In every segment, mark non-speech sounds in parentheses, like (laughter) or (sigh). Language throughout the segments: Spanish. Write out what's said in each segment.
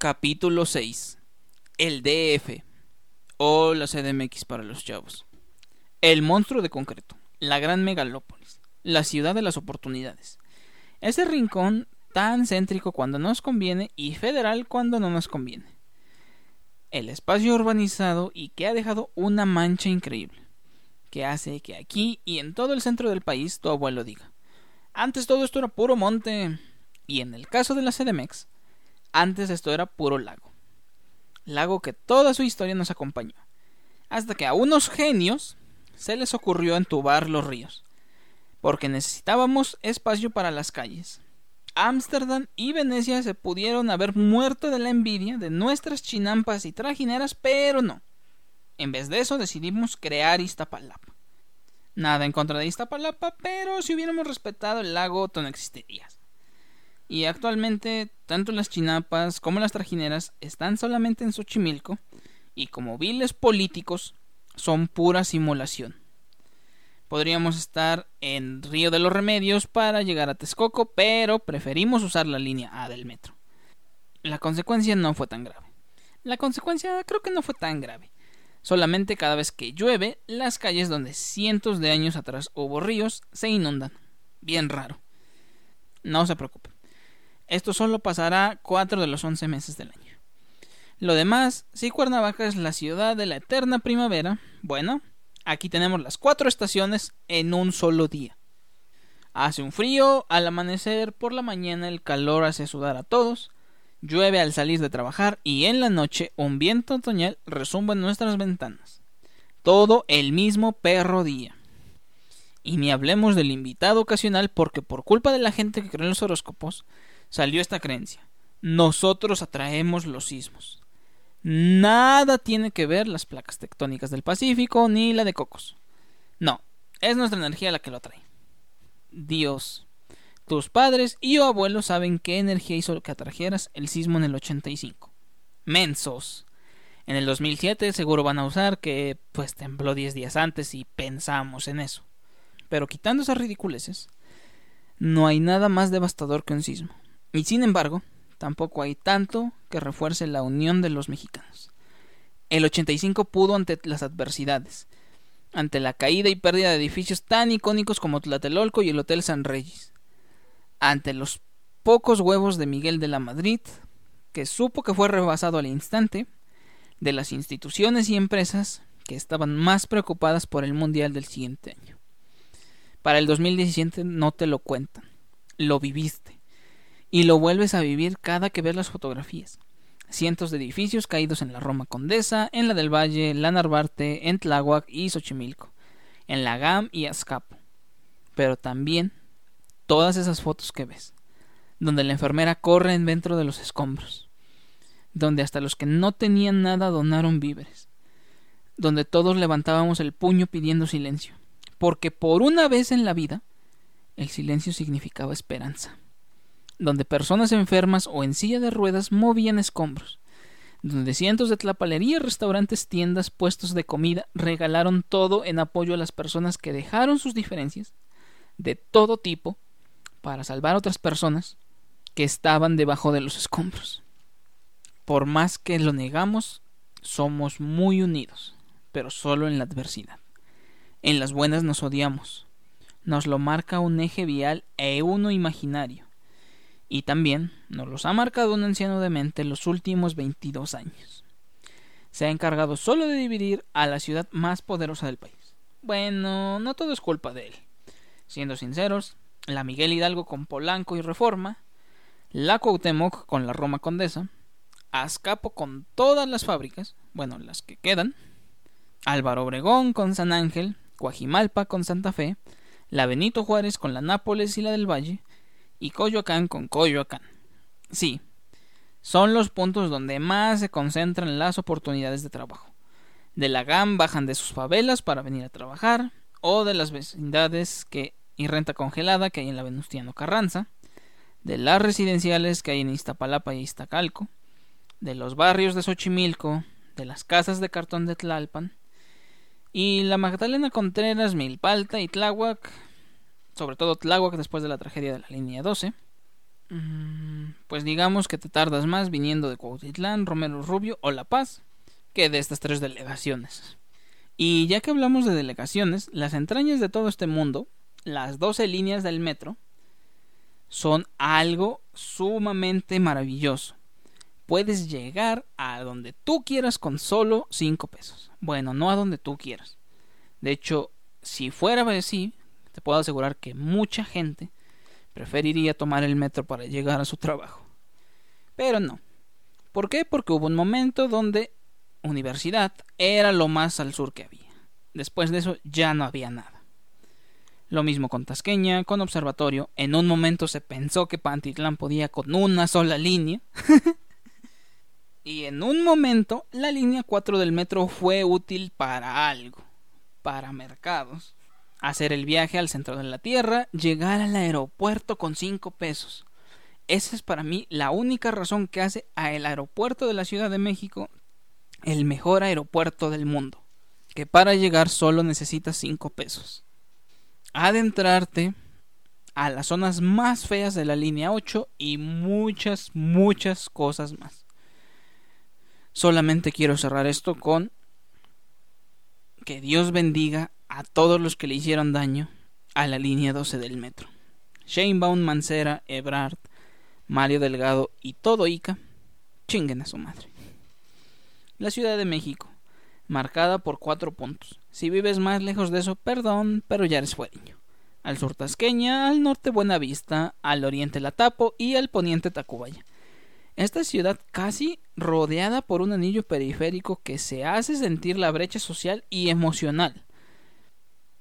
Capítulo 6. El DF. O la CDMX para los chavos. El monstruo de concreto. La gran megalópolis. La ciudad de las oportunidades. Ese rincón tan céntrico cuando nos conviene y federal cuando no nos conviene. El espacio urbanizado y que ha dejado una mancha increíble. Que hace que aquí y en todo el centro del país tu abuelo diga. Antes todo esto era puro monte. Y en el caso de la CDMX antes esto era puro lago. Lago que toda su historia nos acompañó. Hasta que a unos genios se les ocurrió entubar los ríos. Porque necesitábamos espacio para las calles. Ámsterdam y Venecia se pudieron haber muerto de la envidia de nuestras chinampas y trajineras, pero no. En vez de eso decidimos crear Iztapalapa. Nada en contra de Iztapalapa, pero si hubiéramos respetado el lago, no existiría y actualmente tanto las chinapas como las trajineras están solamente en Xochimilco y como viles políticos son pura simulación. Podríamos estar en Río de los Remedios para llegar a Texcoco, pero preferimos usar la línea A del metro. La consecuencia no fue tan grave. La consecuencia creo que no fue tan grave. Solamente cada vez que llueve, las calles donde cientos de años atrás hubo ríos se inundan. Bien raro. No se preocupe. Esto solo pasará cuatro de los once meses del año. Lo demás, si Cuernavaca es la ciudad de la eterna primavera, bueno, aquí tenemos las cuatro estaciones en un solo día. Hace un frío, al amanecer, por la mañana el calor hace sudar a todos, llueve al salir de trabajar y en la noche un viento otoñal resumba en nuestras ventanas. Todo el mismo perro día. Y ni hablemos del invitado ocasional porque por culpa de la gente que cree en los horóscopos, salió esta creencia. Nosotros atraemos los sismos. Nada tiene que ver las placas tectónicas del Pacífico ni la de Cocos. No, es nuestra energía la que lo atrae. Dios. Tus padres y o abuelos saben qué energía hizo que atrajeras el sismo en el 85. Mensos. En el 2007 seguro van a usar que pues tembló 10 días antes y pensamos en eso. Pero quitando esas ridiculeces, no hay nada más devastador que un sismo. Y sin embargo, tampoco hay tanto que refuerce la unión de los mexicanos. El 85 pudo ante las adversidades, ante la caída y pérdida de edificios tan icónicos como Tlatelolco y el Hotel San Reyes, ante los pocos huevos de Miguel de la Madrid, que supo que fue rebasado al instante, de las instituciones y empresas que estaban más preocupadas por el Mundial del siguiente año. Para el 2017 no te lo cuentan, lo viviste y lo vuelves a vivir cada que ves las fotografías. Cientos de edificios caídos en la Roma Condesa, en la del Valle, la Narvarte, en Tláhuac y Xochimilco, en la GAM y Azcapo. Pero también todas esas fotos que ves, donde la enfermera corre dentro de los escombros, donde hasta los que no tenían nada donaron víveres, donde todos levantábamos el puño pidiendo silencio, porque por una vez en la vida el silencio significaba esperanza donde personas enfermas o en silla de ruedas movían escombros, donde cientos de tlapalerías, restaurantes, tiendas, puestos de comida regalaron todo en apoyo a las personas que dejaron sus diferencias de todo tipo para salvar a otras personas que estaban debajo de los escombros. Por más que lo negamos, somos muy unidos, pero solo en la adversidad. En las buenas nos odiamos. Nos lo marca un eje vial e uno imaginario y también nos los ha marcado un anciano de mente los últimos 22 años. Se ha encargado solo de dividir a la ciudad más poderosa del país. Bueno, no todo es culpa de él. Siendo sinceros, la Miguel Hidalgo con Polanco y Reforma, la Cuauhtémoc con la Roma Condesa, Azcapo con todas las fábricas, bueno, las que quedan, Álvaro Obregón con San Ángel, Coajimalpa con Santa Fe, la Benito Juárez con la Nápoles y la del Valle, y Coyoacán con Coyoacán. Sí, son los puntos donde más se concentran las oportunidades de trabajo. De la GAM bajan de sus favelas para venir a trabajar, o de las vecindades que, y renta congelada que hay en la Venustiano Carranza, de las residenciales que hay en Iztapalapa y Iztacalco, de los barrios de Xochimilco, de las casas de cartón de Tlalpan, y la Magdalena Contreras, Milpalta y Tláhuac sobre todo Tláhuac después de la tragedia de la línea 12, Mm, pues digamos que te tardas más viniendo de Cuautitlán, Romero Rubio o La Paz que de estas tres delegaciones. Y ya que hablamos de delegaciones, las entrañas de todo este mundo, las 12 líneas del metro, son algo sumamente maravilloso. Puedes llegar a donde tú quieras con solo 5 pesos. Bueno, no a donde tú quieras. De hecho, si fuera así, te puedo asegurar que mucha gente preferiría tomar el metro para llegar a su trabajo. Pero no. ¿Por qué? Porque hubo un momento donde universidad era lo más al sur que había. Después de eso ya no había nada. Lo mismo con Tasqueña, con Observatorio. En un momento se pensó que Pantitlán podía con una sola línea. (laughs) y en un momento la línea 4 del metro fue útil para algo. Para mercados. Hacer el viaje al centro de la Tierra, llegar al aeropuerto con 5 pesos. Esa es para mí la única razón que hace a el aeropuerto de la Ciudad de México el mejor aeropuerto del mundo, que para llegar solo necesitas 5 pesos. Adentrarte a las zonas más feas de la línea 8 y muchas, muchas cosas más. Solamente quiero cerrar esto con que Dios bendiga a todos los que le hicieron daño a la línea 12 del metro. Baum, Mancera, Ebrard, Mario Delgado y todo Ica, chinguen a su madre. La Ciudad de México, marcada por cuatro puntos. Si vives más lejos de eso, perdón, pero ya eres fuereño. Al sur Tasqueña, al norte Buenavista, al oriente La Tapo y al poniente Tacubaya. Esta ciudad casi rodeada por un anillo periférico que se hace sentir la brecha social y emocional.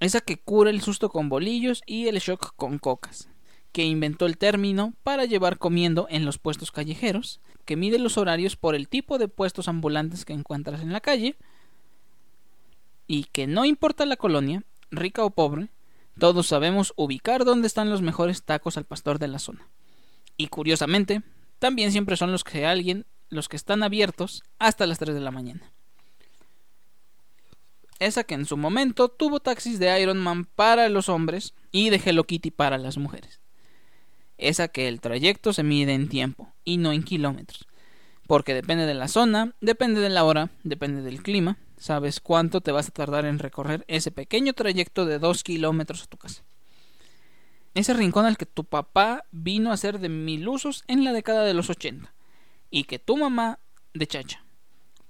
Esa que cura el susto con bolillos y el shock con cocas, que inventó el término para llevar comiendo en los puestos callejeros, que mide los horarios por el tipo de puestos ambulantes que encuentras en la calle y que no importa la colonia, rica o pobre, todos sabemos ubicar dónde están los mejores tacos al pastor de la zona. Y curiosamente, también siempre son los que alguien, los que están abiertos hasta las 3 de la mañana. Esa que en su momento tuvo taxis de Iron Man para los hombres y de Hello Kitty para las mujeres esa que el trayecto se mide en tiempo y no en kilómetros. Porque depende de la zona, depende de la hora, depende del clima, sabes cuánto te vas a tardar en recorrer ese pequeño trayecto de dos kilómetros a tu casa. Ese rincón al que tu papá vino a hacer de mil usos en la década de los ochenta y que tu mamá de chacha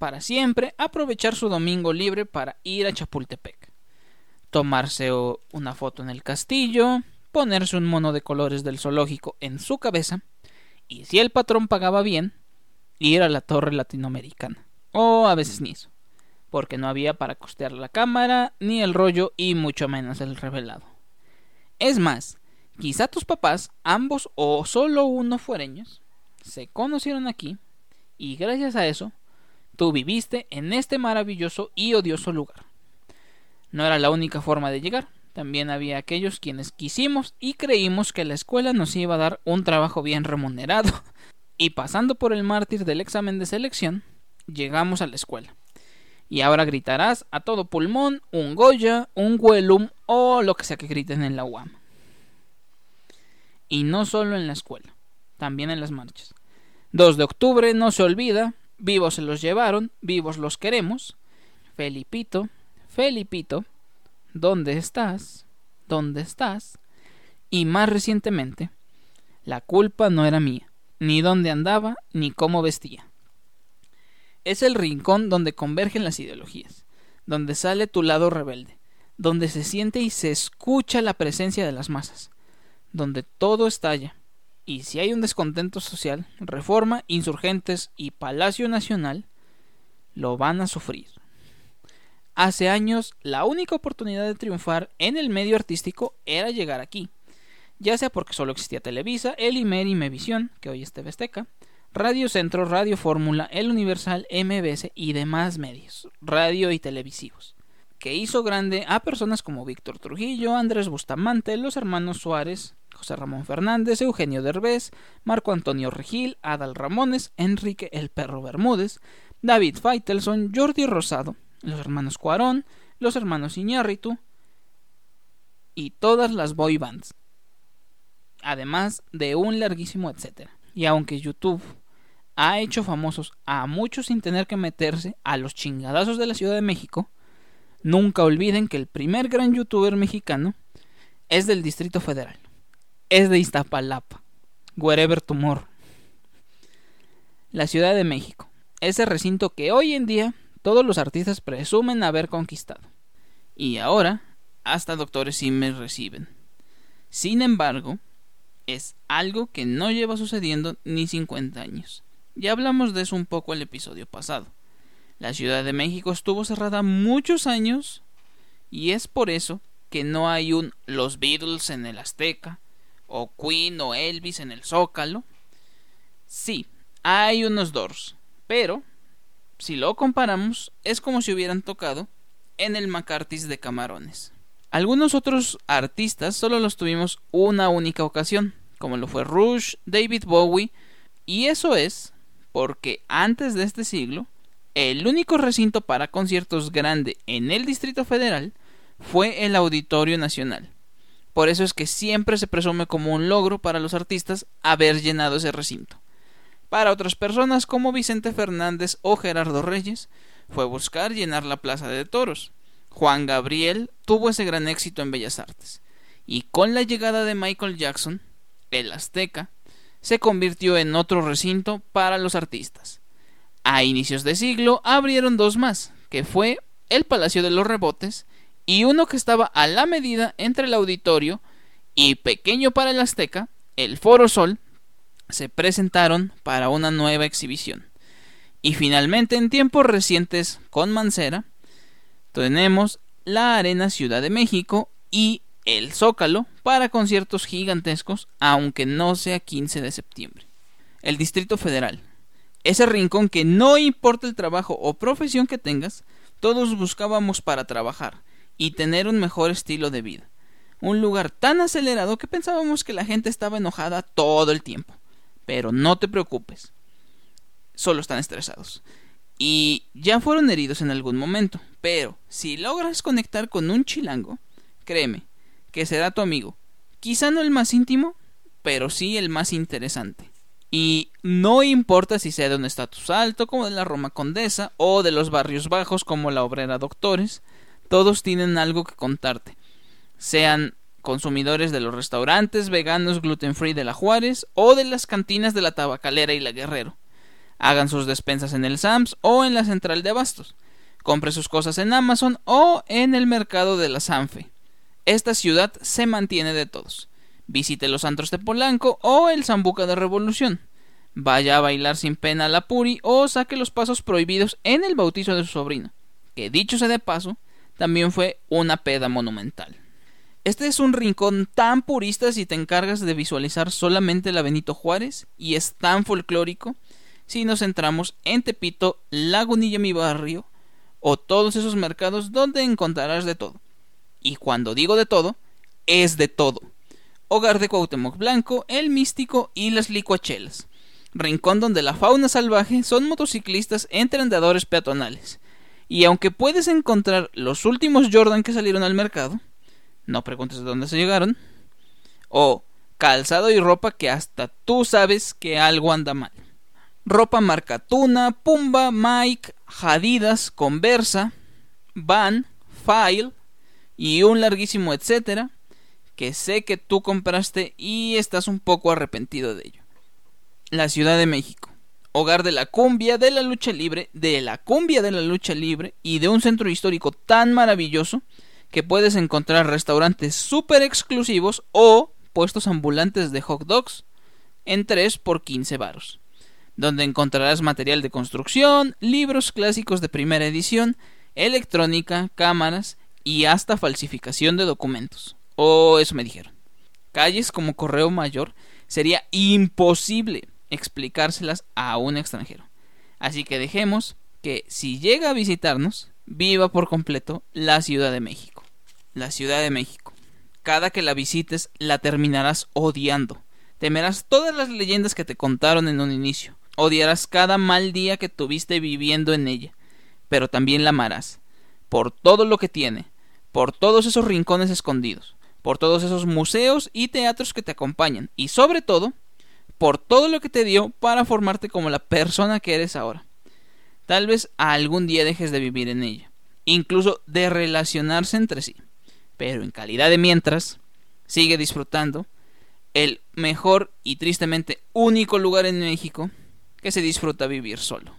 para siempre aprovechar su domingo libre para ir a Chapultepec, tomarse una foto en el castillo, ponerse un mono de colores del zoológico en su cabeza y si el patrón pagaba bien, ir a la torre latinoamericana. O a veces ni eso, porque no había para costear la cámara, ni el rollo y mucho menos el revelado. Es más, quizá tus papás, ambos o solo uno fuereños, se conocieron aquí y gracias a eso tú viviste en este maravilloso y odioso lugar. No era la única forma de llegar también había aquellos quienes quisimos y creímos que la escuela nos iba a dar un trabajo bien remunerado. Y pasando por el mártir del examen de selección, llegamos a la escuela. Y ahora gritarás a todo pulmón un Goya, un Huelum o lo que sea que griten en la UAM. Y no solo en la escuela, también en las marchas. 2 de octubre no se olvida, vivos se los llevaron, vivos los queremos. Felipito, Felipito, ¿Dónde estás? ¿Dónde estás? Y más recientemente, la culpa no era mía, ni dónde andaba, ni cómo vestía. Es el rincón donde convergen las ideologías, donde sale tu lado rebelde, donde se siente y se escucha la presencia de las masas, donde todo estalla, y si hay un descontento social, reforma, insurgentes y Palacio Nacional, lo van a sufrir. Hace años, la única oportunidad de triunfar en el medio artístico era llegar aquí, ya sea porque solo existía Televisa, el Imer y Mevisión, que hoy es TV Radio Centro, Radio Fórmula, El Universal, MBS y demás medios, radio y televisivos, que hizo grande a personas como Víctor Trujillo, Andrés Bustamante, los hermanos Suárez, José Ramón Fernández, Eugenio Derbez, Marco Antonio Regil, Adal Ramones, Enrique El Perro Bermúdez, David Faitelson, Jordi Rosado, los hermanos Cuarón, los hermanos Iñárritu y todas las boy bands. además de un larguísimo etcétera. Y aunque YouTube ha hecho famosos a muchos sin tener que meterse a los chingadazos de la Ciudad de México, nunca olviden que el primer gran youtuber mexicano es del Distrito Federal. Es de Iztapalapa. Wherever tomorrow. La Ciudad de México. Ese recinto que hoy en día todos los artistas presumen haber conquistado. Y ahora, hasta doctores sí me reciben. Sin embargo, es algo que no lleva sucediendo ni 50 años. Ya hablamos de eso un poco el episodio pasado. La Ciudad de México estuvo cerrada muchos años y es por eso que no hay un Los Beatles en el Azteca o Queen o Elvis en el Zócalo. Sí, hay unos Doors, pero si lo comparamos es como si hubieran tocado en el McCarthy's de Camarones. Algunos otros artistas solo los tuvimos una única ocasión, como lo fue Rush, David Bowie, y eso es porque antes de este siglo, el único recinto para conciertos grande en el Distrito Federal fue el Auditorio Nacional. Por eso es que siempre se presume como un logro para los artistas haber llenado ese recinto. Para otras personas como Vicente Fernández o Gerardo Reyes, fue buscar llenar la Plaza de Toros. Juan Gabriel tuvo ese gran éxito en Bellas Artes. Y con la llegada de Michael Jackson, el Azteca, se convirtió en otro recinto para los artistas. A inicios de siglo abrieron dos más, que fue el Palacio de los Rebotes y uno que estaba a la medida entre el auditorio y pequeño para el Azteca, el Foro Sol, se presentaron para una nueva exhibición. Y finalmente en tiempos recientes con Mancera tenemos la Arena Ciudad de México y el Zócalo para conciertos gigantescos, aunque no sea 15 de septiembre. El Distrito Federal. Ese rincón que no importa el trabajo o profesión que tengas, todos buscábamos para trabajar y tener un mejor estilo de vida. Un lugar tan acelerado que pensábamos que la gente estaba enojada todo el tiempo. Pero no te preocupes. Solo están estresados. Y ya fueron heridos en algún momento. Pero si logras conectar con un chilango, créeme, que será tu amigo. Quizá no el más íntimo, pero sí el más interesante. Y no importa si sea de un estatus alto como de la Roma Condesa o de los barrios bajos como la Obrera Doctores, todos tienen algo que contarte. Sean consumidores de los restaurantes veganos gluten free de la Juárez o de las cantinas de la Tabacalera y la Guerrero. Hagan sus despensas en el Sams o en la central de abastos. Compre sus cosas en Amazon o en el mercado de la Sanfe. Esta ciudad se mantiene de todos. Visite los antros de Polanco o el Zambuca de Revolución. Vaya a bailar sin pena a la Puri o saque los pasos prohibidos en el bautizo de su sobrino, que dicho sea de paso, también fue una peda monumental. Este es un rincón tan purista si te encargas de visualizar solamente la Benito Juárez y es tan folclórico si nos centramos en Tepito, Lagunilla mi barrio o todos esos mercados donde encontrarás de todo y cuando digo de todo, es de todo. Hogar de Cuauhtémoc Blanco, El Místico y las Licuachelas. Rincón donde la fauna salvaje son motociclistas entre andadores peatonales. Y aunque puedes encontrar los últimos Jordan que salieron al mercado, no preguntes de dónde se llegaron, o calzado y ropa que hasta tú sabes que algo anda mal. Ropa marca Tuna, Pumba, Mike, Jadidas, Conversa, Van, File, y un larguísimo etcétera que sé que tú compraste y estás un poco arrepentido de ello. La Ciudad de México, hogar de la cumbia de la lucha libre, de la cumbia de la lucha libre y de un centro histórico tan maravilloso que puedes encontrar restaurantes súper exclusivos o puestos ambulantes de hot dogs en 3 por 15 varos, donde encontrarás material de construcción, libros clásicos de primera edición, electrónica, cámaras y hasta falsificación de documentos. O eso me dijeron. Calles como Correo Mayor sería imposible explicárselas a un extranjero. Así que dejemos que si llega a visitarnos, viva por completo la Ciudad de México. La Ciudad de México. Cada que la visites la terminarás odiando. Temerás todas las leyendas que te contaron en un inicio. Odiarás cada mal día que tuviste viviendo en ella. Pero también la amarás por todo lo que tiene, por todos esos rincones escondidos, por todos esos museos y teatros que te acompañan y sobre todo por todo lo que te dio para formarte como la persona que eres ahora. Tal vez algún día dejes de vivir en ella, incluso de relacionarse entre sí, pero en calidad de mientras, sigue disfrutando el mejor y tristemente único lugar en México que se disfruta vivir solo.